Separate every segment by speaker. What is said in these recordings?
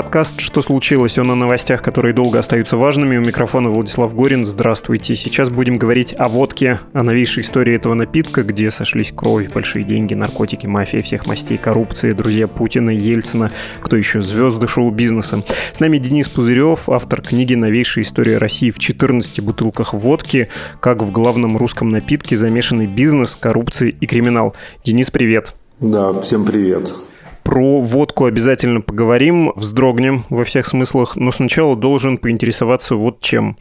Speaker 1: Подкаст «Что случилось?». Он о новостях, которые долго остаются важными. У микрофона Владислав Горин. Здравствуйте. Сейчас будем говорить о водке, о новейшей истории этого напитка, где сошлись кровь, большие деньги, наркотики, мафия всех мастей, коррупция, друзья Путина, Ельцина, кто еще, звезды шоу-бизнеса. С нами Денис Пузырев, автор книги «Новейшая история России в 14 бутылках водки. Как в главном русском напитке замешанный бизнес, коррупция и криминал». Денис, привет.
Speaker 2: Да, всем привет.
Speaker 1: Про водку обязательно поговорим, вздрогнем во всех смыслах, но сначала должен поинтересоваться вот чем.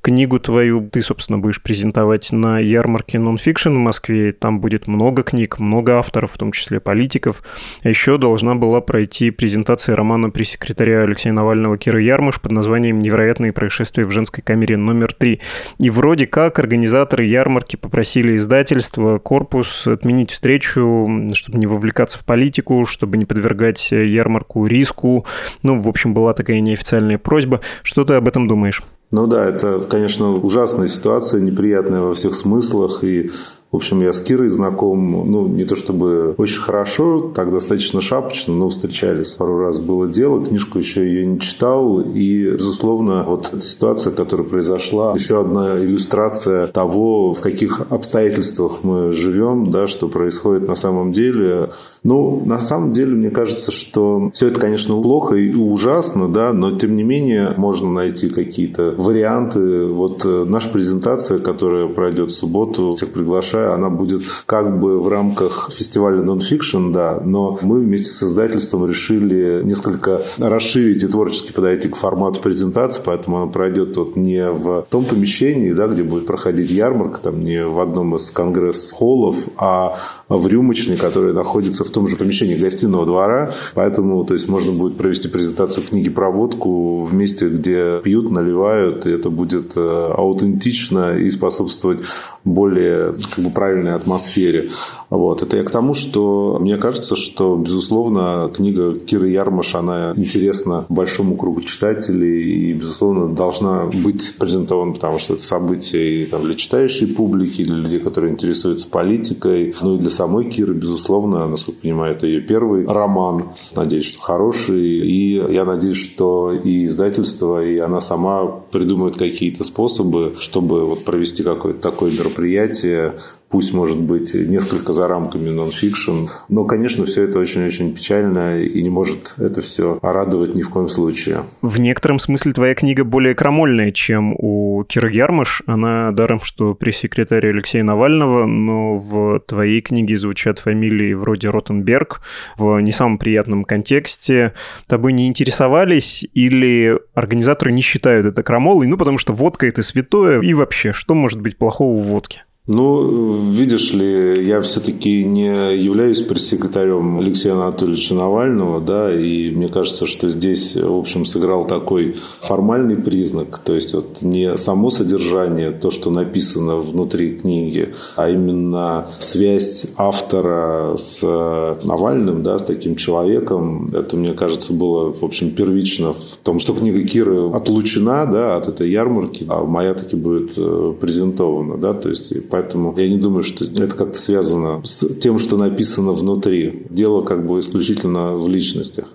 Speaker 1: Книгу твою ты, собственно, будешь презентовать на ярмарке нонфикшн в Москве. Там будет много книг, много авторов, в том числе политиков. А еще должна была пройти презентация романа пресс-секретаря Алексея Навального Кира Ярмыш под названием «Невероятные происшествия в женской камере номер три». И вроде как организаторы ярмарки попросили издательство, корпус отменить встречу, чтобы не вовлекаться в политику, чтобы не подвергать э, ярмарку риску. Ну, в общем, была такая неофициальная просьба. Что ты об этом думаешь?
Speaker 2: Ну да, это, конечно, ужасная ситуация, неприятная во всех смыслах. И в общем, я с Кирой знаком, ну, не то чтобы очень хорошо, так достаточно шапочно, но встречались пару раз было дело, книжку еще ее не читал, и, безусловно, вот эта ситуация, которая произошла, еще одна иллюстрация того, в каких обстоятельствах мы живем, да, что происходит на самом деле. Ну, на самом деле, мне кажется, что все это, конечно, плохо и ужасно, да, но, тем не менее, можно найти какие-то варианты. Вот э, наша презентация, которая пройдет в субботу, всех приглашаю, она будет как бы в рамках фестиваля Nonfiction, да, но мы вместе с издательством решили несколько расширить и творчески подойти к формату презентации, поэтому она пройдет вот не в том помещении, да, где будет проходить ярмарка, там не в одном из конгресс-холлов, а в рюмочной, которая находится в том же помещении гостиного двора. Поэтому то есть, можно будет провести презентацию книги про водку в месте, где пьют, наливают, и это будет э, аутентично и способствовать более как бы, правильной атмосфере. Вот. Это я к тому, что мне кажется, что, безусловно, книга Киры Ярмаш, она интересна большому кругу читателей и, безусловно, должна быть презентована, потому что это событие и там, для читающей публики, и для людей, которые интересуются политикой, ну и для самой Киры, безусловно, насколько я понимаю, это ее первый роман. Надеюсь, что хороший. И я надеюсь, что и издательство, и она сама придумает какие-то способы, чтобы вот провести какое-то такое мероприятие, пусть, может быть, несколько за рамками нон-фикшн. Но, конечно, все это очень-очень печально и не может это все радовать ни в коем случае.
Speaker 1: В некотором смысле твоя книга более крамольная, чем у Киры Ярмаш. Она даром, что пресс-секретарь Алексея Навального, но в твоей книге звучат фамилии вроде Ротенберг в не самом приятном контексте. Тобой не интересовались или организаторы не считают это крамолой? Ну, потому что водка – это святое. И вообще, что может быть плохого в водке?
Speaker 2: Ну, видишь ли, я все-таки не являюсь пресс-секретарем Алексея Анатольевича Навального, да, и мне кажется, что здесь, в общем, сыграл такой формальный признак, то есть вот не само содержание, то, что написано внутри книги, а именно связь автора с Навальным, да, с таким человеком, это, мне кажется, было, в общем, первично в том, что книга Киры отлучена, да, от этой ярмарки, а моя таки будет э, презентована, да, то есть Поэтому я не думаю, что это как-то связано с тем, что написано внутри. Дело как бы исключительно в личностях.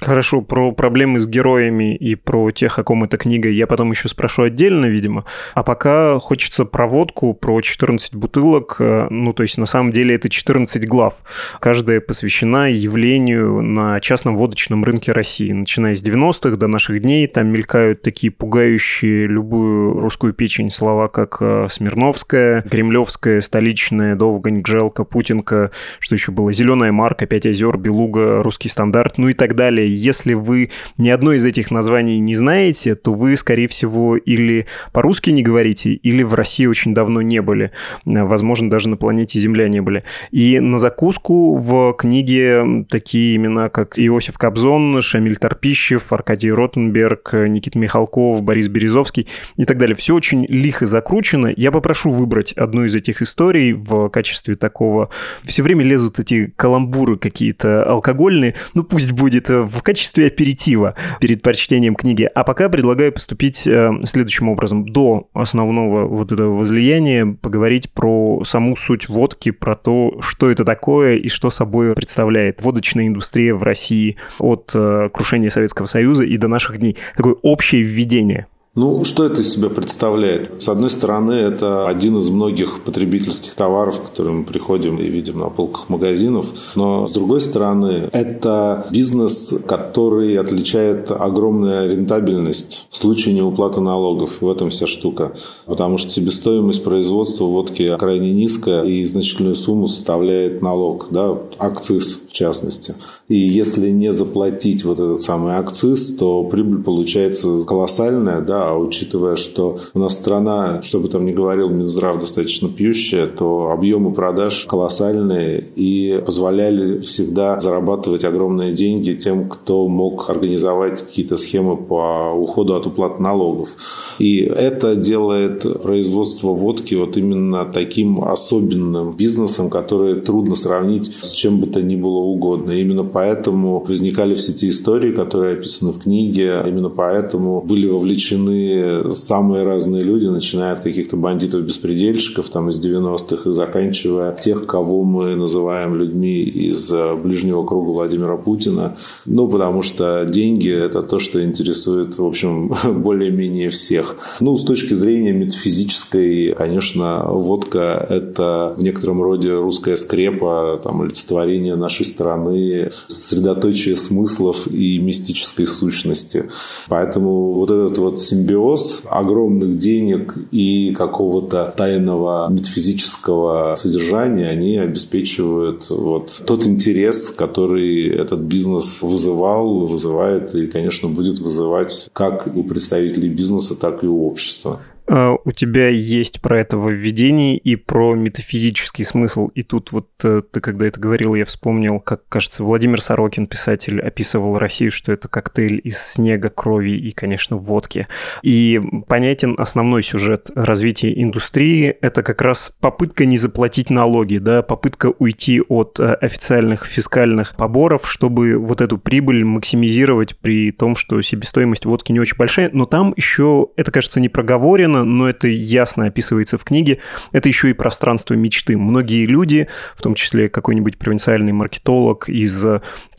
Speaker 1: Хорошо, про проблемы с героями и про тех, о ком эта книга, я потом еще спрошу отдельно, видимо. А пока хочется проводку про 14 бутылок. Э, ну, то есть, на самом деле, это 14 глав. Каждая посвящена явлению на частном водочном рынке России. Начиная с 90-х до наших дней, там мелькают такие пугающие любую русскую печень слова, как э, Смирновская, Кремлевская, столичная, Довгань, Гжелка, Путинка, что еще было, Зеленая марка, Пять озер, Белуга, Русский стандарт, ну и так далее далее. Если вы ни одно из этих названий не знаете, то вы, скорее всего, или по-русски не говорите, или в России очень давно не были. Возможно, даже на планете Земля не были. И на закуску в книге такие имена, как Иосиф Кобзон, Шамиль Торпищев, Аркадий Ротенберг, Никита Михалков, Борис Березовский и так далее. Все очень лихо закручено. Я попрошу выбрать одну из этих историй в качестве такого... Все время лезут эти каламбуры какие-то алкогольные. Ну, пусть будет в качестве аперитива перед прочтением книги. А пока предлагаю поступить э, следующим образом. До основного вот этого возлияния поговорить про саму суть водки, про то, что это такое и что собой представляет водочная индустрия в России от э, крушения Советского Союза и до наших дней. Такое общее введение.
Speaker 2: Ну, что это из себя представляет? С одной стороны, это один из многих потребительских товаров, которые мы приходим и видим на полках магазинов. Но, с другой стороны, это бизнес, который отличает огромная рентабельность в случае неуплаты налогов. В этом вся штука. Потому что себестоимость производства водки крайне низкая, и значительную сумму составляет налог, да, акциз в частности. И если не заплатить вот этот самый акциз, то прибыль получается колоссальная, да, а учитывая, что у нас страна, что бы там ни говорил Минздрав, достаточно пьющая, то объемы продаж колоссальные и позволяли всегда зарабатывать огромные деньги тем, кто мог организовать какие-то схемы по уходу от уплаты налогов. И это делает производство водки вот именно таким особенным бизнесом, который трудно сравнить с чем бы то ни было угодно. Именно поэтому возникали все эти истории, которые описаны в книге. Именно поэтому были вовлечены самые разные люди, начиная от каких-то бандитов-беспредельщиков там, из 90-х и заканчивая тех, кого мы называем людьми из ближнего круга Владимира Путина. Ну, потому что деньги – это то, что интересует, в общем, более-менее всех. Ну, с точки зрения метафизической, конечно, водка – это в некотором роде русская скрепа, там, олицетворение нашей страны, сосредоточие смыслов и мистической сущности. Поэтому вот этот вот симбиоз огромных денег и какого-то тайного метафизического содержания, они обеспечивают вот тот интерес, который этот бизнес вызывал, вызывает и, конечно, будет вызывать как у представителей бизнеса, так и у общества.
Speaker 1: А, у тебя есть про это введение и про метафизический смысл. И тут вот э, ты, когда это говорил, я вспомнил, как, кажется, Владимир Сорокин, писатель, описывал Россию, что это коктейль из снега, крови и, конечно, водки. И понятен основной сюжет развития индустрии – это как раз попытка не заплатить налоги, да, попытка уйти от э, официальных фискальных поборов, чтобы вот эту прибыль максимизировать при том, что себестоимость водки не очень большая. Но там еще, это, кажется, не проговорено, но это ясно описывается в книге, это еще и пространство мечты. Многие люди, в том числе какой-нибудь провинциальный маркетолог из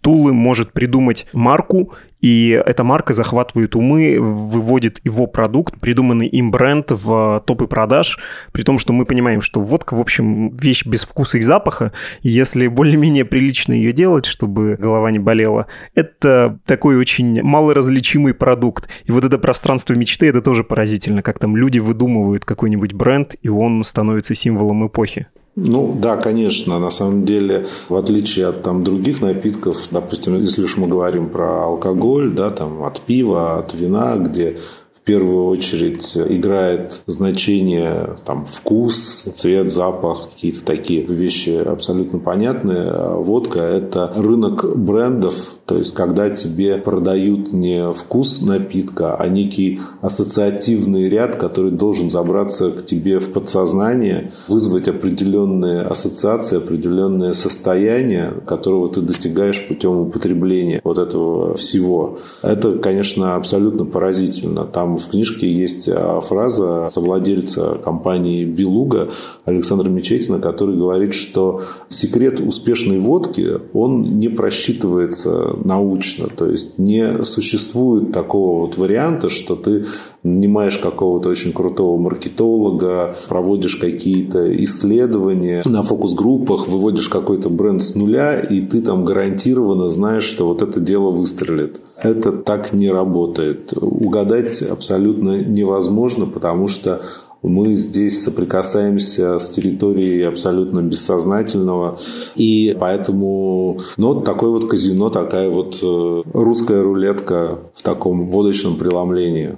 Speaker 1: Тулы может придумать марку, и эта марка захватывает умы, выводит его продукт, придуманный им бренд в топы продаж, при том, что мы понимаем, что водка, в общем, вещь без вкуса и запаха, если более-менее прилично ее делать, чтобы голова не болела, это такой очень малоразличимый продукт. И вот это пространство мечты, это тоже поразительно, как там люди выдумывают какой-нибудь бренд, и он становится символом эпохи.
Speaker 2: Ну да, конечно. На самом деле, в отличие от там, других напитков, допустим, если уж мы говорим про алкоголь, да, там, от пива, от вина, где первую очередь играет значение там, вкус, цвет, запах, какие-то такие вещи абсолютно понятные. А водка – это рынок брендов, то есть, когда тебе продают не вкус напитка, а некий ассоциативный ряд, который должен забраться к тебе в подсознание, вызвать определенные ассоциации, определенное состояние, которого ты достигаешь путем употребления вот этого всего. Это, конечно, абсолютно поразительно. Там в книжке есть а, фраза совладельца компании «Белуга» Александра Мечетина, который говорит, что секрет успешной водки, он не просчитывается научно. То есть не существует такого вот варианта, что ты нанимаешь какого-то очень крутого маркетолога, проводишь какие-то исследования на фокус-группах, выводишь какой-то бренд с нуля, и ты там гарантированно знаешь, что вот это дело выстрелит. Это так не работает. Угадать абсолютно невозможно, потому что мы здесь соприкасаемся с территорией абсолютно бессознательного. И поэтому, ну, такое вот казино, такая вот э, русская рулетка в таком водочном преломлении.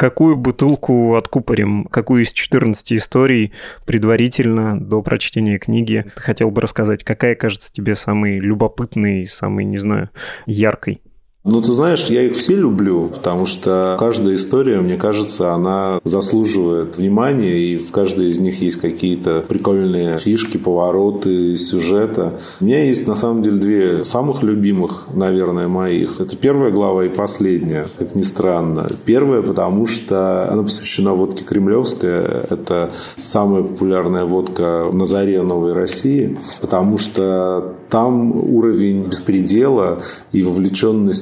Speaker 1: Какую бутылку откупорим? Какую из 14 историй предварительно до прочтения книги ты хотел бы рассказать? Какая кажется тебе самой любопытной, самой, не знаю, яркой?
Speaker 2: Ну, ты знаешь, я их все люблю, потому что каждая история, мне кажется, она заслуживает внимания, и в каждой из них есть какие-то прикольные фишки, повороты сюжета. У меня есть, на самом деле, две самых любимых, наверное, моих. Это первая глава и последняя, как ни странно. Первая, потому что она посвящена водке кремлевская. Это самая популярная водка на заре Новой России, потому что там уровень беспредела и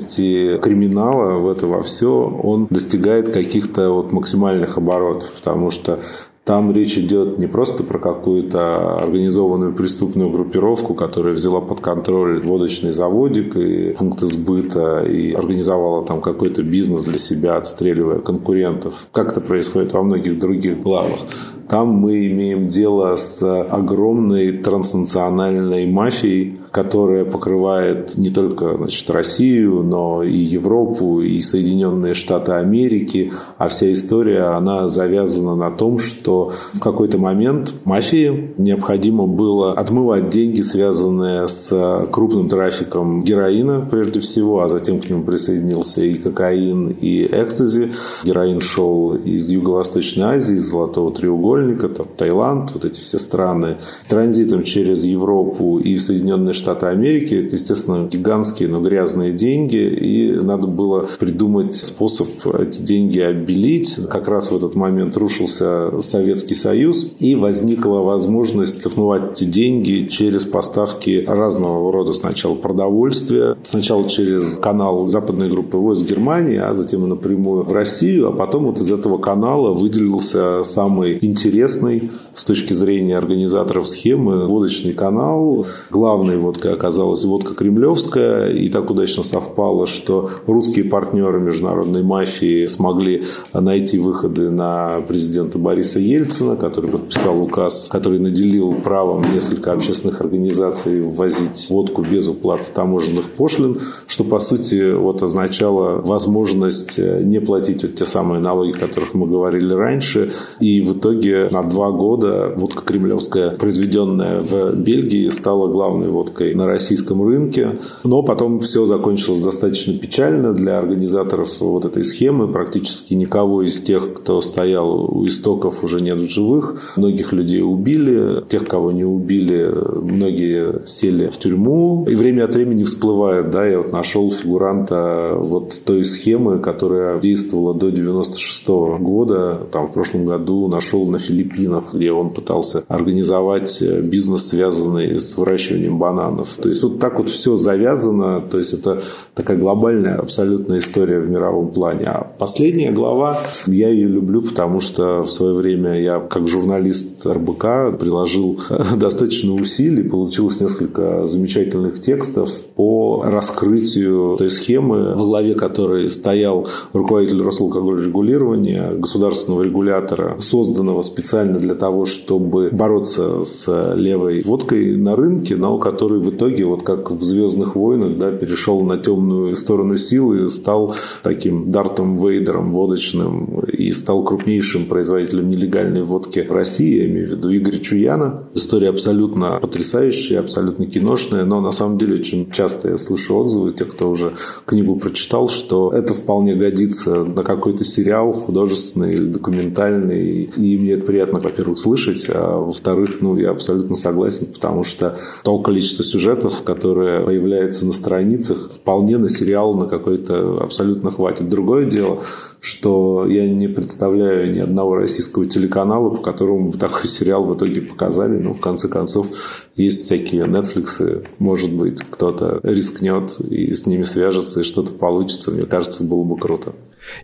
Speaker 2: вовлеченности криминала в это во все, он достигает каких-то вот максимальных оборотов, потому что там речь идет не просто про какую-то организованную преступную группировку, которая взяла под контроль водочный заводик и пункты сбыта и организовала там какой-то бизнес для себя, отстреливая конкурентов. Как это происходит во многих других главах. Там мы имеем дело с огромной транснациональной мафией, которая покрывает не только значит, Россию, но и Европу, и Соединенные Штаты Америки. А вся история, она завязана на том, что в какой-то момент мафии необходимо было отмывать деньги, связанные с крупным трафиком героина, прежде всего, а затем к нему присоединился и кокаин, и экстази. Героин шел из Юго-Восточной Азии, из Золотого треугольника, треугольника, там, Таиланд, вот эти все страны, транзитом через Европу и в Соединенные Штаты Америки, это, естественно, гигантские, но грязные деньги, и надо было придумать способ эти деньги обелить. Как раз в этот момент рушился Советский Союз, и возникла возможность отмывать эти деньги через поставки разного рода сначала продовольствия, сначала через канал западной группы войск Германии, а затем напрямую в Россию, а потом вот из этого канала выделился самый интересный интересный с точки зрения организаторов схемы водочный канал. Главной водкой оказалась водка кремлевская. И так удачно совпало, что русские партнеры международной мафии смогли найти выходы на президента Бориса Ельцина, который подписал указ, который наделил правом несколько общественных организаций ввозить водку без уплаты таможенных пошлин, что по сути вот означало возможность не платить вот те самые налоги, о которых мы говорили раньше. И в итоге на два года водка кремлевская, произведенная в Бельгии, стала главной водкой на российском рынке. Но потом все закончилось достаточно печально для организаторов вот этой схемы. Практически никого из тех, кто стоял у истоков, уже нет в живых. Многих людей убили. Тех, кого не убили, многие сели в тюрьму. И время от времени всплывает, да, я вот нашел фигуранта вот той схемы, которая действовала до 96 -го года. Там в прошлом году нашел на Филиппинах, где он пытался организовать э, бизнес, связанный с выращиванием бананов. То есть вот так вот все завязано, то есть это такая глобальная абсолютная история в мировом плане. А последняя глава, я ее люблю, потому что в свое время я как журналист РБК приложил достаточно усилий, получилось несколько замечательных текстов по раскрытию той схемы, во главе которой стоял руководитель Росалкогольрегулирования, государственного регулятора, созданного специально для того, чтобы бороться с левой водкой на рынке, но который в итоге, вот как в «Звездных войнах», да, перешел на темную сторону силы стал таким Дартом Вейдером водочным и стал крупнейшим производителем нелегальной водки в России, я имею в виду Игорь Чуяна. История абсолютно потрясающая, абсолютно киношная, но на самом деле очень часто я слышу отзывы тех, кто уже книгу прочитал, что это вполне годится на какой-то сериал художественный или документальный, и мне это приятно, во-первых, слышать, а во-вторых, ну, я абсолютно согласен, потому что то количество сюжетов, которые появляются на страницах, вполне на сериал на какой-то абсолютно хватит. Другое дело, что я не представляю ни одного российского телеканала, по которому бы такой сериал в итоге показали. Но в конце концов есть всякие Netflix, может быть, кто-то рискнет и с ними свяжется, и что-то получится. Мне кажется, было бы круто.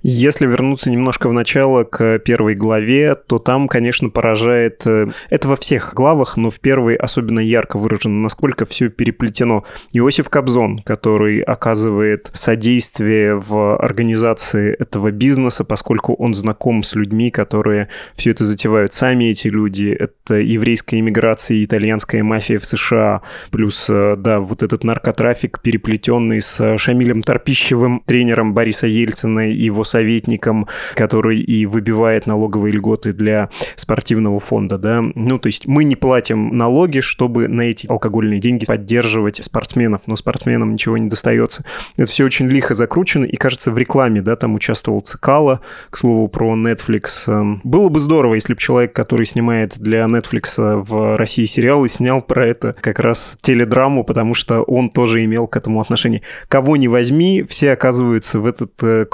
Speaker 1: Если вернуться немножко в начало к первой главе, то там, конечно, поражает... Э, это во всех главах, но в первой особенно ярко выражено, насколько все переплетено. Иосиф Кобзон, который оказывает содействие в организации этого бизнеса, поскольку он знаком с людьми, которые все это затевают. Сами эти люди — это еврейская иммиграция итальянская мафия в США, плюс, э, да, вот этот наркотрафик, переплетенный с Шамилем Торпищевым, тренером Бориса Ельцина и его советником, который и выбивает налоговые льготы для спортивного фонда, да. Ну, то есть мы не платим налоги, чтобы на эти алкогольные деньги поддерживать спортсменов, но спортсменам ничего не достается. Это все очень лихо закручено, и, кажется, в рекламе, да, там участвовал Цикало, к слову, про Netflix. Эм, было бы здорово, если бы человек, который снимает для Netflix в России сериалы, снял про это как раз теледраму, потому что он тоже имел к этому отношение. Кого не возьми, все оказываются в этот э,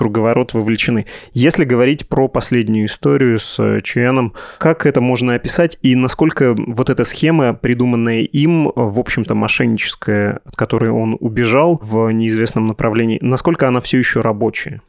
Speaker 1: круговорот вовлечены. Если говорить про последнюю историю с э, Чуяном, как это можно описать и насколько вот эта схема, придуманная им, в общем-то, мошенническая, от которой он убежал в неизвестном направлении, насколько она все еще рабочая?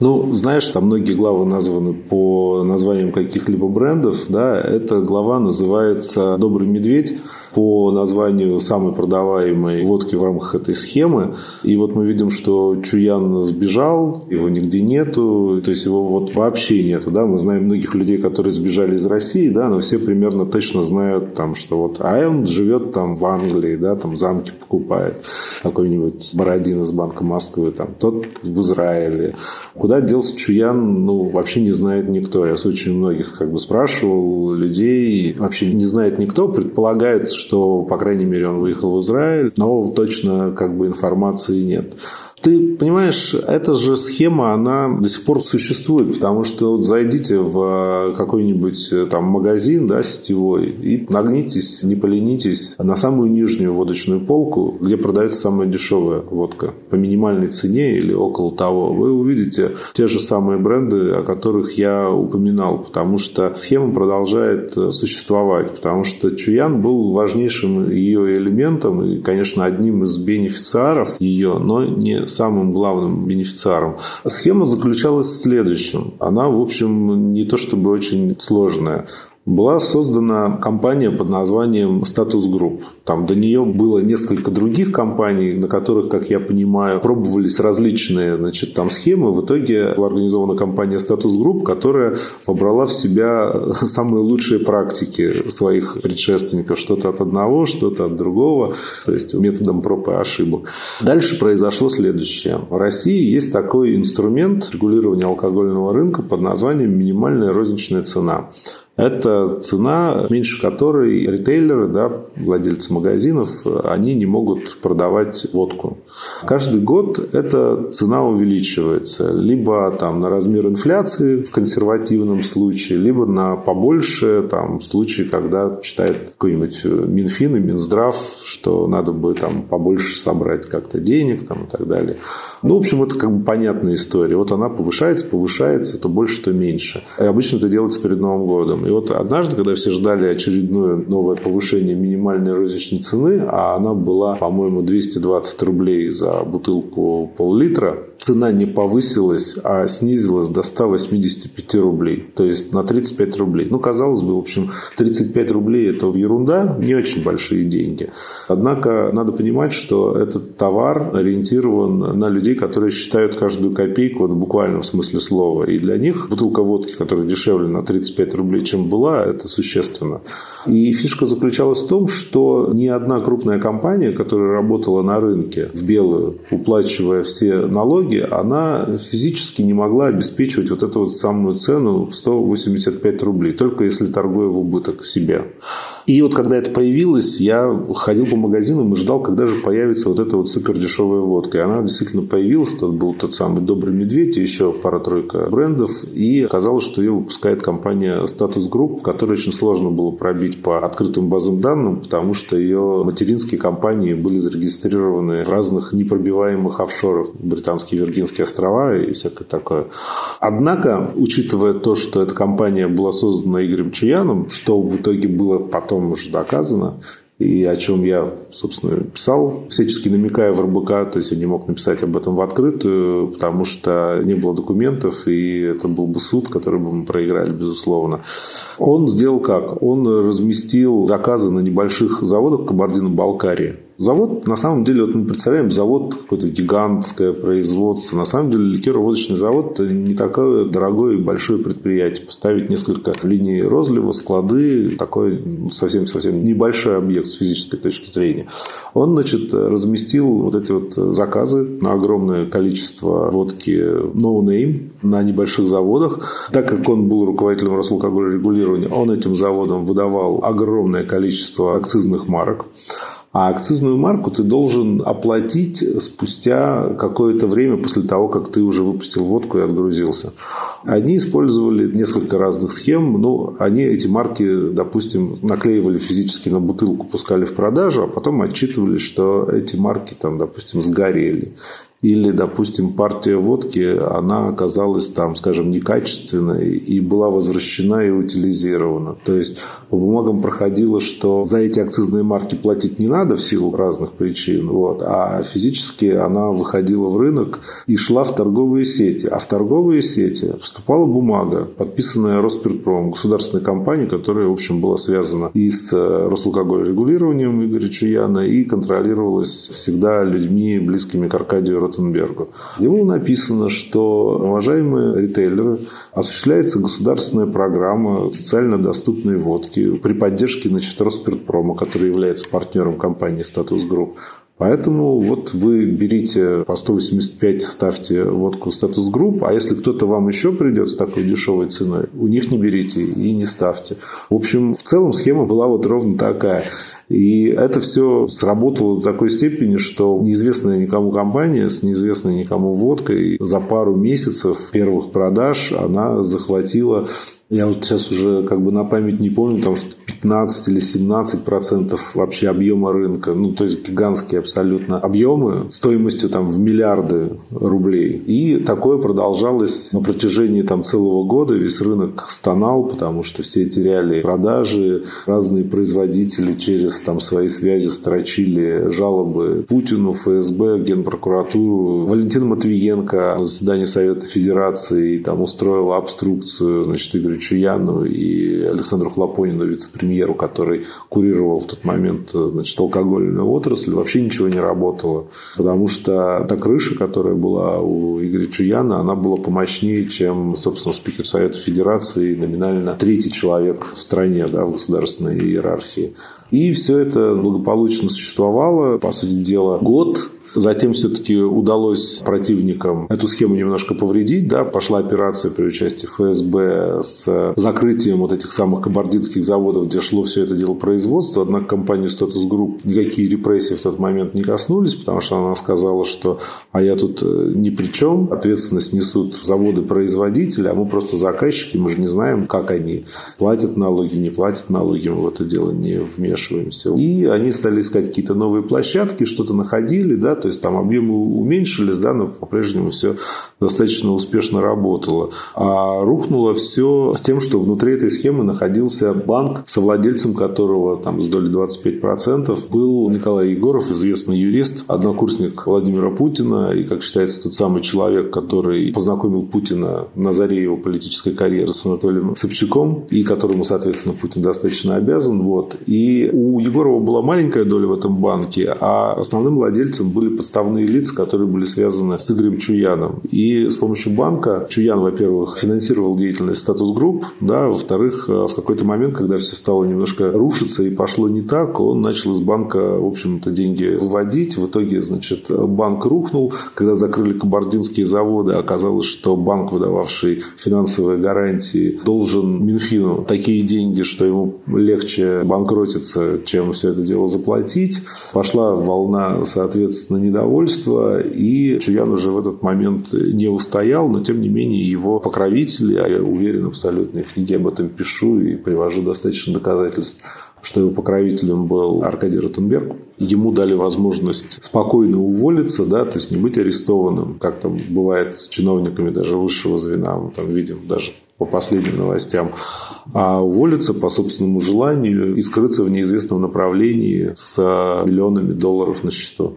Speaker 2: Ну, знаешь, там многие главы названы по названиям каких-либо брендов, да, эта глава называется «Добрый медведь», по названию самой продаваемой водки в рамках этой схемы. И вот мы видим, что Чуян сбежал, его нигде нету, то есть его вот вообще нету. Да? Мы знаем многих людей, которые сбежали из России, да, но все примерно точно знают, там, что вот, а он живет там в Англии, да, там замки покупает, какой-нибудь Бородин из Банка Москвы, там, тот в Израиле. Куда делся Чуян, ну, вообще не знает никто. Я с очень многих как бы спрашивал людей, вообще не знает никто, предполагает, что, по крайней мере, он выехал в Израиль, но точно как бы информации нет. Ты понимаешь, эта же схема, она до сих пор существует, потому что вот зайдите в какой-нибудь э, там магазин да, сетевой и нагнитесь, не поленитесь на самую нижнюю водочную полку, где продается самая дешевая водка по минимальной цене или около того. Вы увидите те же самые бренды, о которых я упоминал, потому что схема продолжает э, существовать, потому что Чуян был важнейшим ее элементом и, конечно, одним из бенефициаров ее, но не самым главным бенефициаром. Схема заключалась в следующем. Она, в общем, не то чтобы очень сложная была создана компания под названием «Статус Групп». Там до нее было несколько других компаний, на которых, как я понимаю, пробовались различные значит, там схемы. В итоге была организована компания «Статус Групп», которая вобрала в себя самые лучшие практики своих предшественников. Что-то от одного, что-то от другого. То есть методом проб и ошибок. Дальше произошло следующее. В России есть такой инструмент регулирования алкогольного рынка под названием «минимальная розничная цена». Это цена, меньше которой ритейлеры, да, владельцы магазинов, они не могут продавать водку. Каждый год эта цена увеличивается. Либо там, на размер инфляции в консервативном случае, либо на побольше там, в случае, когда считает какой-нибудь Минфин и Минздрав, что надо бы там побольше собрать как-то денег там, и так далее. Ну, в общем, это как бы понятная история. Вот она повышается, повышается, то больше, то меньше. И обычно это делается перед Новым годом. И вот однажды, когда все ждали очередное новое повышение минимальной розничной цены, а она была, по-моему, 220 рублей за бутылку пол-литра, цена не повысилась, а снизилась до 185 рублей. То есть на 35 рублей. Ну, казалось бы, в общем, 35 рублей – это ерунда, не очень большие деньги. Однако надо понимать, что этот товар ориентирован на людей, которые считают каждую копейку вот, в буквальном смысле слова. И для них бутылка водки, которая дешевле на 35 рублей, чем была, это существенно. И фишка заключалась в том, что ни одна крупная компания, которая работала на рынке в белую, уплачивая все налоги, она физически не могла обеспечивать вот эту вот самую цену в 185 рублей, только если торгуя в убыток себе. И вот когда это появилось, я ходил по магазинам и ждал, когда же появится вот эта вот супер дешевая водка. И она действительно появилась. Тот был тот самый Добрый Медведь и еще пара-тройка брендов. И оказалось, что ее выпускает компания Status Group, которую очень сложно было пробить по открытым базам данным, потому что ее материнские компании были зарегистрированы в разных непробиваемых офшорах. Британские Виргинские острова и всякое такое. Однако, учитывая то, что эта компания была создана Игорем Чуяном, что в итоге было потом уже доказано, и о чем я, собственно, писал, всячески намекая в РБК, то есть я не мог написать об этом в открытую, потому что не было документов, и это был бы суд, который бы мы проиграли, безусловно. Он сделал как? Он разместил заказы на небольших заводах Кабардино-Балкарии Завод, на самом деле, вот мы представляем завод, какое-то гигантское производство. На самом деле, ликероводочный завод – не такое дорогое и большое предприятие. Поставить несколько линий розлива, склады – такой совсем-совсем небольшой объект с физической точки зрения. Он, значит, разместил вот эти вот заказы на огромное количество водки no name на небольших заводах. Так как он был руководителем Росалкогольного регулирования, он этим заводом выдавал огромное количество акцизных марок. А акцизную марку ты должен оплатить спустя какое-то время после того, как ты уже выпустил водку и отгрузился. Они использовали несколько разных схем. Ну, они эти марки, допустим, наклеивали физически на бутылку, пускали в продажу, а потом отчитывали, что эти марки, там, допустим, сгорели. Или, допустим, партия водки, она оказалась там, скажем, некачественной и была возвращена и утилизирована. То есть по бумагам проходило, что за эти акцизные марки платить не надо в силу разных причин, вот, а физически она выходила в рынок и шла в торговые сети. А в торговые сети вступала бумага, подписанная Росспиртпромом, государственной компанией, которая, в общем, была связана и с э, Росалкогольрегулированием Игоря Чуяна, и контролировалась всегда людьми, близкими к Аркадию Ротенбергу. Было написано, что, уважаемые ритейлеры, осуществляется государственная программа социально доступной водки при поддержке значит, Росспиртпрома, который является партнером компании «Статус Групп». Поэтому вот вы берите по 185, ставьте водку статус групп, а если кто-то вам еще придет с такой дешевой ценой, у них не берите и не ставьте. В общем, в целом схема была вот ровно такая. И это все сработало до такой степени, что неизвестная никому компания с неизвестной никому водкой за пару месяцев первых продаж она захватила я вот сейчас уже как бы на память не помню, там что 15 или 17 процентов вообще объема рынка. Ну, то есть гигантские абсолютно объемы стоимостью там в миллиарды рублей. И такое продолжалось на протяжении там целого года. Весь рынок стонал, потому что все теряли продажи. Разные производители через там свои связи строчили жалобы Путину, ФСБ, Генпрокуратуру. Валентин Матвиенко на заседании Совета Федерации там устроила обструкцию, значит, Игорь Чуяну и Александру Хлопонину, вице-премьеру, который курировал в тот момент значит, алкогольную отрасль, вообще ничего не работало. Потому что та крыша, которая была у Игоря Чуяна, она была помощнее, чем, собственно, спикер Совета Федерации, номинально третий человек в стране, да, в государственной иерархии. И все это благополучно существовало, по сути дела, год Затем все-таки удалось противникам эту схему немножко повредить. Да? Пошла операция при участии ФСБ с закрытием вот этих самых кабардинских заводов, где шло все это дело производства. Однако компанию Status Group никакие репрессии в тот момент не коснулись, потому что она сказала, что а я тут э, ни при чем, ответственность несут заводы-производители, а мы просто заказчики, мы же не знаем, как они платят налоги, не платят налоги, мы в это дело не вмешиваемся. И они стали искать какие-то новые площадки, что-то находили, да, то есть там объемы уменьшились, да, но по-прежнему все достаточно успешно работало. А рухнуло все с тем, что внутри этой схемы находился банк, совладельцем которого там с долей 25% был Николай Егоров, известный юрист, однокурсник Владимира Путина и, как считается, тот самый человек, который познакомил Путина на заре его политической карьеры с Анатолием Собчаком и которому, соответственно, Путин достаточно обязан. Вот. И у Егорова была маленькая доля в этом банке, а основным владельцем были подставные лица, которые были связаны с Игорем Чуяном. И с помощью банка Чуян, во-первых, финансировал деятельность статус групп, да, во-вторых, э, в какой-то момент, когда все стало немножко рушиться и пошло не так, он начал из банка, в общем-то, деньги выводить. В итоге, значит, банк рухнул. Когда закрыли кабардинские заводы, оказалось, что банк, выдававший финансовые гарантии, должен Минфину такие деньги, что ему легче банкротиться, чем все это дело заплатить. Пошла волна, соответственно, недовольства, и Чуян уже в этот момент не устоял, но тем не менее его покровители, а я уверен абсолютно, в книге об этом пишу и привожу достаточно доказательств, что его покровителем был Аркадий Ротенберг. Ему дали возможность спокойно уволиться, да, то есть не быть арестованным, как там бывает с чиновниками даже высшего звена, мы там видим даже по последним новостям, а уволиться по собственному желанию и скрыться в неизвестном направлении с миллионами долларов на счету.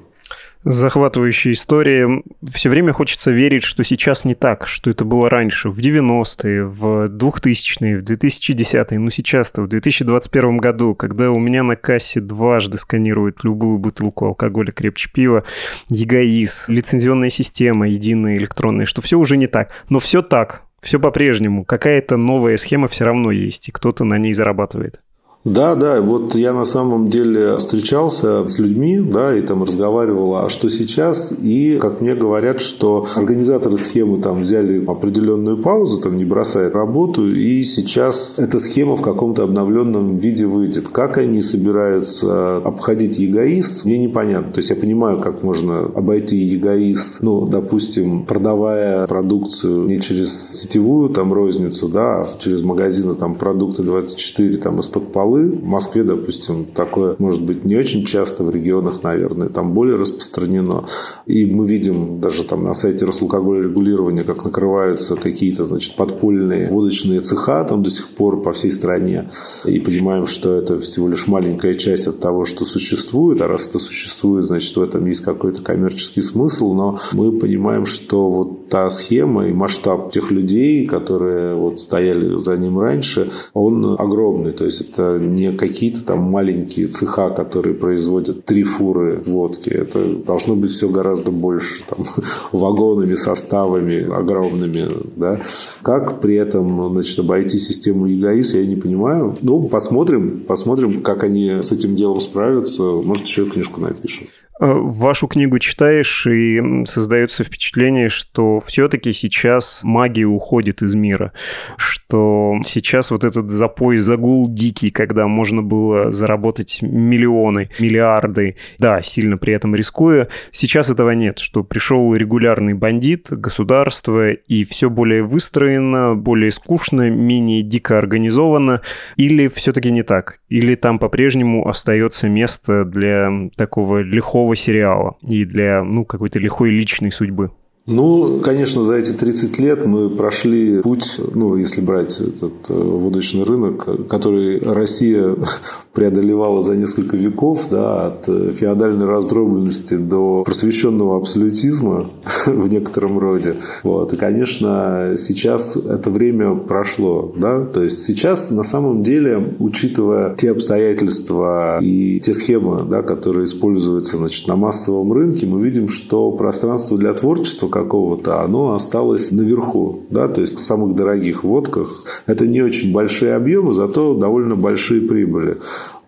Speaker 1: Захватывающая история. Все время хочется верить, что сейчас не так, что это было раньше, в 90-е, в 2000-е, в 2010-е, ну сейчас-то, в 2021 году, когда у меня на кассе дважды сканируют любую бутылку алкоголя крепче пива, ЕГАИС, лицензионная система единая электронная, что все уже не так. Но все так, все по-прежнему. Какая-то новая схема все равно есть, и кто-то на ней зарабатывает.
Speaker 2: Да, да, вот я на самом деле встречался с людьми, да, и там разговаривал, а что сейчас, и, как мне говорят, что организаторы схемы там взяли определенную паузу, там не бросают работу, и сейчас эта схема в каком-то обновленном виде выйдет. Как они собираются обходить ЕГАИС, мне непонятно. То есть я понимаю, как можно обойти ЕГАИС, ну, допустим, продавая продукцию не через сетевую там розницу, да, а через магазины там продукты 24 там из-под пола, полы. В Москве, допустим, такое может быть не очень часто, в регионах, наверное, там более распространено. И мы видим даже там на сайте Рослалкоголь регулирования, как накрываются какие-то, значит, подпольные водочные цеха там до сих пор по всей стране. И понимаем, что это всего лишь маленькая часть от того, что существует. А раз это существует, значит, в этом есть какой-то коммерческий смысл. Но мы понимаем, что вот та схема и масштаб тех людей, которые вот стояли за ним раньше, он огромный. То есть это не какие-то там маленькие цеха, которые производят три фуры водки. Это должно быть все гораздо больше. Там, вагонами, составами огромными. Да? Как при этом значит, обойти систему ЕГАИС, я не понимаю. Ну, посмотрим, посмотрим, как они с этим делом справятся. Может, еще книжку напишем.
Speaker 1: Э, вашу книгу читаешь, и создается впечатление, что все-таки сейчас магия уходит из мира, что сейчас вот этот запой, загул дикий, когда можно было заработать миллионы, миллиарды, да, сильно при этом рискуя, сейчас этого нет, что пришел регулярный бандит, государство, и все более выстроено, более скучно, менее дико организовано, или все-таки не так, или там по-прежнему остается место для такого лихого сериала и для ну, какой-то лихой личной судьбы?
Speaker 2: Ну, конечно, за эти 30 лет мы прошли путь, ну, если брать этот э, водочный рынок, который Россия преодолевала за несколько веков, да, от феодальной раздробленности до просвещенного абсолютизма в некотором роде. Вот. И, конечно, сейчас это время прошло. Да? То есть сейчас на самом деле, учитывая те обстоятельства и те схемы, да, которые используются значит, на массовом рынке, мы видим, что пространство для творчества какого-то, оно осталось наверху. Да? То есть в самых дорогих водках это не очень большие объемы, зато довольно большие прибыли.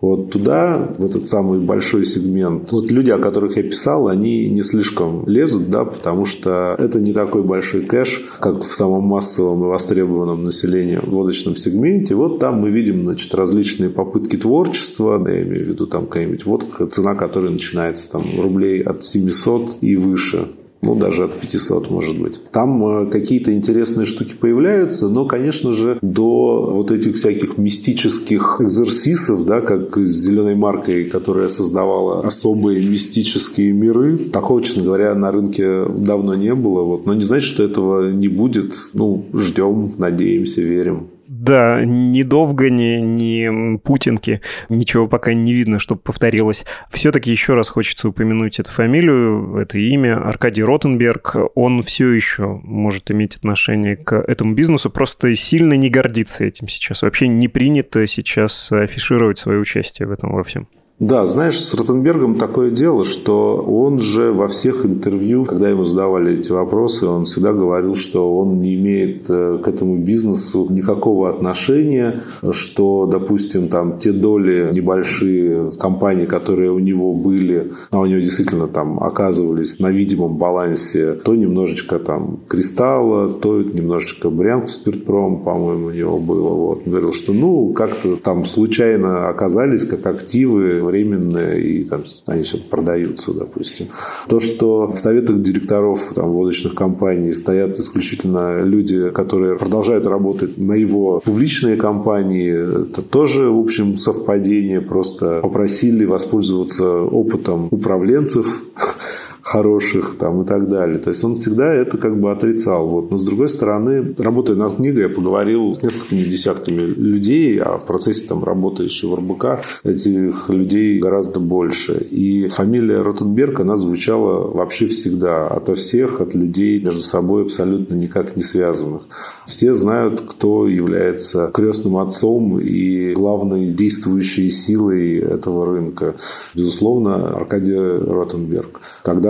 Speaker 2: Вот туда, в этот самый большой сегмент, вот люди, о которых я писал, они не слишком лезут, да, потому что это не такой большой кэш, как в самом массовом и востребованном населении водочном сегменте. Вот там мы видим, значит, различные попытки творчества, да, я имею в виду там какая-нибудь водка, цена которой начинается там рублей от 700 и выше ну, даже от 500, может быть. Там э, какие-то интересные штуки появляются, но, конечно же, до вот этих всяких мистических экзорсисов, да, как с зеленой маркой, которая создавала особые мистические миры, такого, честно говоря, на рынке давно не было. Вот. Но не значит, что этого не будет. Ну, ждем, надеемся, верим.
Speaker 1: Да, ни Довгани, ни Путинки, ничего пока не видно, чтобы повторилось. Все-таки еще раз хочется упомянуть эту фамилию, это имя, Аркадий Ротенберг. Он все еще может иметь отношение к этому бизнесу, просто сильно не гордится этим сейчас. Вообще не принято сейчас афишировать свое участие в этом во всем.
Speaker 2: Да, знаешь, с Ротенбергом такое дело, что он же во всех интервью, когда ему задавали эти вопросы, он всегда говорил, что он не имеет э, к этому бизнесу никакого отношения, что, допустим, там те доли небольшие компаний, которые у него были, а у него действительно там оказывались на видимом балансе, то немножечко там Кристалла, то немножечко Брянск Спиртпром, по-моему, у него было. Вот. Он говорил, что ну как-то там случайно оказались как активы временное, и там они сейчас продаются, допустим. То, что в советах директоров там, водочных компаний стоят исключительно люди, которые продолжают работать на его публичные компании, это тоже, в общем, совпадение. Просто попросили воспользоваться опытом управленцев хороших там и так далее. То есть он всегда это как бы отрицал. Вот. Но с другой стороны, работая над книгой, я поговорил с несколькими десятками людей, а в процессе там работы еще в РБК этих людей гораздо больше. И фамилия Ротенберг, она звучала вообще всегда. Ото всех, от людей между собой абсолютно никак не связанных. Все знают, кто является крестным отцом и главной действующей силой этого рынка. Безусловно, Аркадий Ротенберг.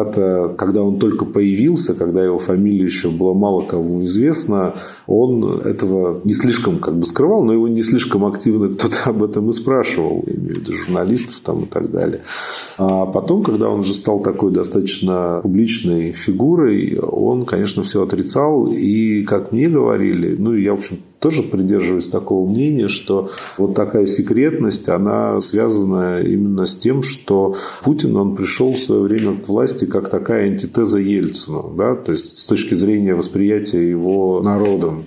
Speaker 2: Когда-то, когда он только появился, когда его фамилия еще была мало кому известна, он этого не слишком как бы скрывал, но его не слишком активно кто-то об этом и спрашивал, я имею в виду журналистов там и так далее. А потом, когда он уже стал такой достаточно публичной фигурой, он, конечно, все отрицал. И, как мне говорили, ну, я, в общем, тоже придерживаюсь такого мнения, что вот такая секретность, она связана именно с тем, что Путин, он пришел в свое время к власти как такая антитеза Ельцину, да, то есть с точки зрения восприятия его народом.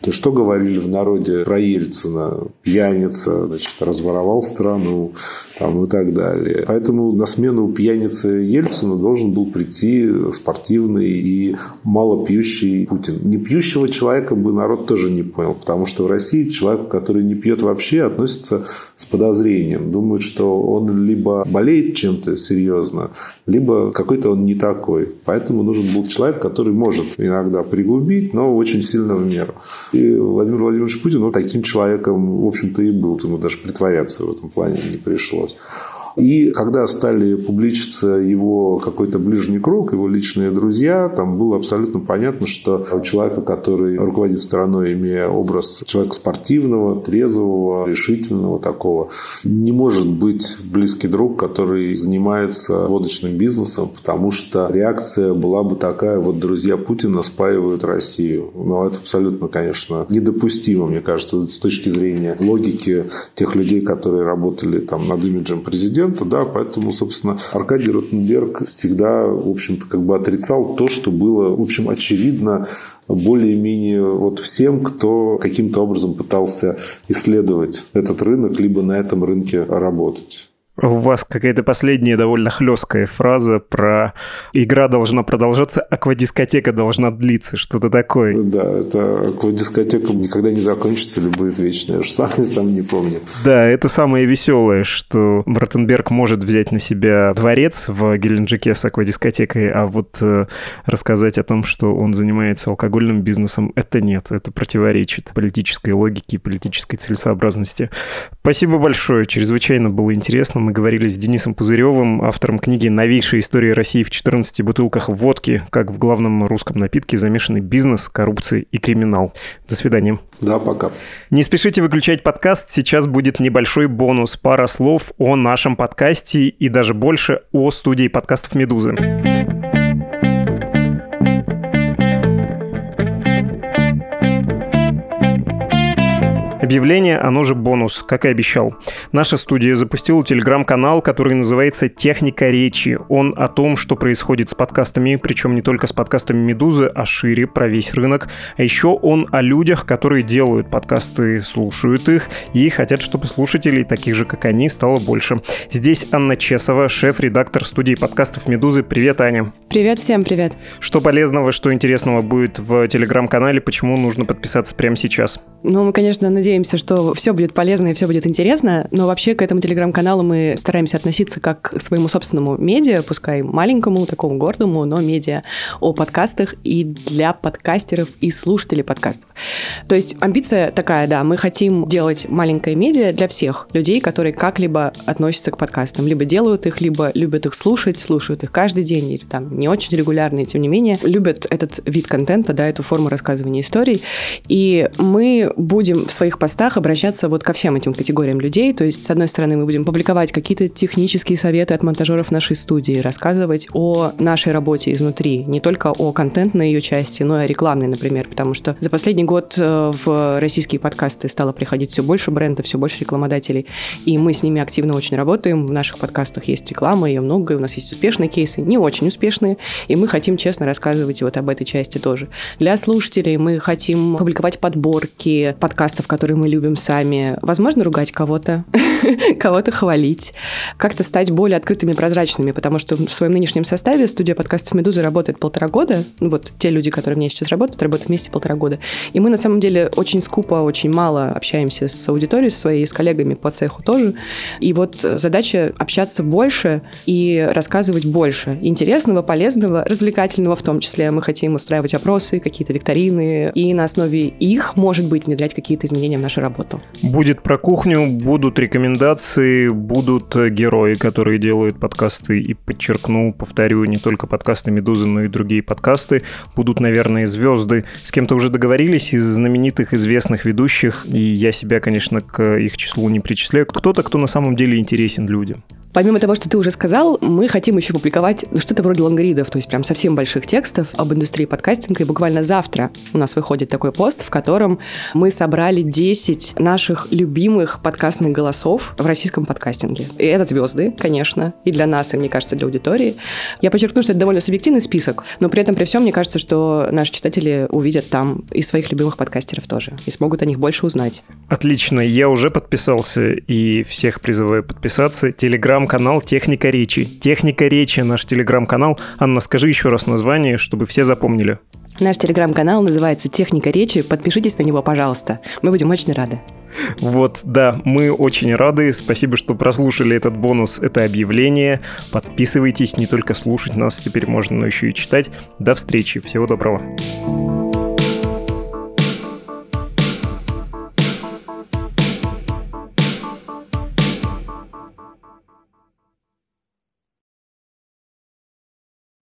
Speaker 2: То есть, что говорили в народе про Ельцина? Пьяница, значит, разворовал страну там, и так далее. Поэтому на смену пьяницы Ельцина должен был прийти спортивный и малопьющий Путин. Не пьющего человека бы народ тоже не понял, потому что в России человек, который не пьет вообще, относится с подозрением. Думают, что он либо болеет чем-то серьезно, либо какой-то он не такой. Поэтому нужен был человек, который может иногда пригубить, но очень сильно в меру. И Владимир Владимирович Путин ну, таким человеком, в общем-то, и был. Ему даже притворяться в этом плане не пришлось. И когда стали публичиться его какой-то ближний круг, его личные друзья, там было абсолютно понятно, что у человека, который руководит страной, имея образ человека спортивного, трезвого, решительного такого, не может быть близкий друг, который занимается водочным бизнесом, потому что реакция была бы такая, вот друзья Путина спаивают Россию. Но это абсолютно, конечно, недопустимо, мне кажется, с точки зрения логики тех людей, которые работали там над имиджем президента, президента, да, поэтому, собственно, Аркадий Ротенберг всегда, в общем-то, как бы отрицал то, что было, в общем, очевидно более-менее вот всем, кто каким-то образом пытался исследовать этот рынок, либо на этом рынке работать.
Speaker 1: У вас какая-то последняя довольно хлесткая фраза про «игра должна продолжаться, аквадискотека должна длиться», что-то такое.
Speaker 2: Да, это аквадискотека никогда не закончится или будет вечная, я же сам, сам не помню.
Speaker 1: Да, это самое веселое, что Ротенберг может взять на себя дворец в Геленджике с аквадискотекой, а вот э, рассказать о том, что он занимается алкогольным бизнесом, это нет, это противоречит политической логике и политической целесообразности. Спасибо большое, чрезвычайно было интересно мы говорили с Денисом Пузыревым, автором книги «Новейшая история России в 14 бутылках водки. Как в главном русском напитке замешаны бизнес, коррупция и криминал». До свидания.
Speaker 2: Да, пока.
Speaker 1: Не спешите выключать подкаст. Сейчас будет небольшой бонус. Пара слов о нашем подкасте и даже больше о студии подкастов «Медузы». Объявление, оно же бонус, как и обещал. Наша студия запустила телеграм-канал, который называется «Техника речи». Он о том, что происходит с подкастами, причем не только с подкастами «Медузы», а шире, про весь рынок. А еще он о людях, которые делают подкасты, слушают их и хотят, чтобы слушателей, таких же, как они, стало больше. Здесь Анна Чесова, шеф-редактор студии подкастов «Медузы». Привет, Аня.
Speaker 3: Привет всем, привет.
Speaker 1: Что полезного, что интересного будет в телеграм-канале, почему нужно подписаться прямо сейчас?
Speaker 3: Ну, мы, конечно, надеемся, что все будет полезно и все будет интересно, но вообще к этому телеграм-каналу мы стараемся относиться как к своему собственному медиа, пускай маленькому, такому гордому, но медиа о подкастах и для подкастеров и слушателей подкастов. То есть амбиция такая, да, мы хотим делать маленькое медиа для всех людей, которые как-либо относятся к подкастам, либо делают их, либо любят их слушать, слушают их каждый день, или там не очень регулярно, и тем не менее любят этот вид контента, да, эту форму рассказывания историй. И мы будем в своих постах обращаться вот ко всем этим категориям людей. То есть, с одной стороны, мы будем публиковать какие-то технические советы от монтажеров нашей студии, рассказывать о нашей работе изнутри, не только о контентной ее части, но и о рекламной, например, потому что за последний год э, в российские подкасты стало приходить все больше брендов, все больше рекламодателей, и мы с ними активно очень работаем. В наших подкастах есть реклама, ее много, и у нас есть успешные кейсы, не очень успешные, и мы хотим честно рассказывать вот об этой части тоже. Для слушателей мы хотим публиковать подборки подкастов, которые которые мы любим сами. Возможно, ругать кого-то, кого-то хвалить, как-то стать более открытыми и прозрачными, потому что в своем нынешнем составе студия подкастов «Медуза» работает полтора года. Ну, вот те люди, которые мне сейчас работают, работают вместе полтора года. И мы, на самом деле, очень скупо, очень мало общаемся с аудиторией своей, с коллегами по цеху тоже. И вот задача общаться больше и рассказывать больше интересного, полезного, развлекательного в том числе. Мы хотим устраивать опросы, какие-то викторины, и на основе их, может быть, внедрять какие-то изменения в нашу работу.
Speaker 1: Будет про кухню, будут рекомендации, будут герои, которые делают подкасты, и подчеркну, повторю, не только подкасты «Медузы», но и другие подкасты. Будут, наверное, звезды. С кем-то уже договорились из знаменитых, известных ведущих, и я себя, конечно, к их числу не причисляю. Кто-то, кто на самом деле интересен людям.
Speaker 3: Помимо того, что ты уже сказал, мы хотим еще публиковать что-то вроде лонгридов, то есть прям совсем больших текстов об индустрии подкастинга. И буквально завтра у нас выходит такой пост, в котором мы собрали 10 наших любимых подкастных голосов в российском подкастинге. И это звезды, конечно, и для нас, и, мне кажется, для аудитории. Я подчеркну, что это довольно субъективный список, но при этом при всем мне кажется, что наши читатели увидят там и своих любимых подкастеров тоже, и смогут о них больше узнать.
Speaker 1: Отлично, я уже подписался, и всех призываю подписаться. Телеграм телеграм-канал «Техника речи». «Техника речи» — наш телеграм-канал. Анна, скажи еще раз название, чтобы все запомнили.
Speaker 3: Наш телеграм-канал называется «Техника речи». Подпишитесь на него, пожалуйста. Мы будем очень рады.
Speaker 1: Вот, да, мы очень рады. Спасибо, что прослушали этот бонус, это объявление. Подписывайтесь, не только слушать нас теперь можно, но еще и читать. До встречи, всего доброго.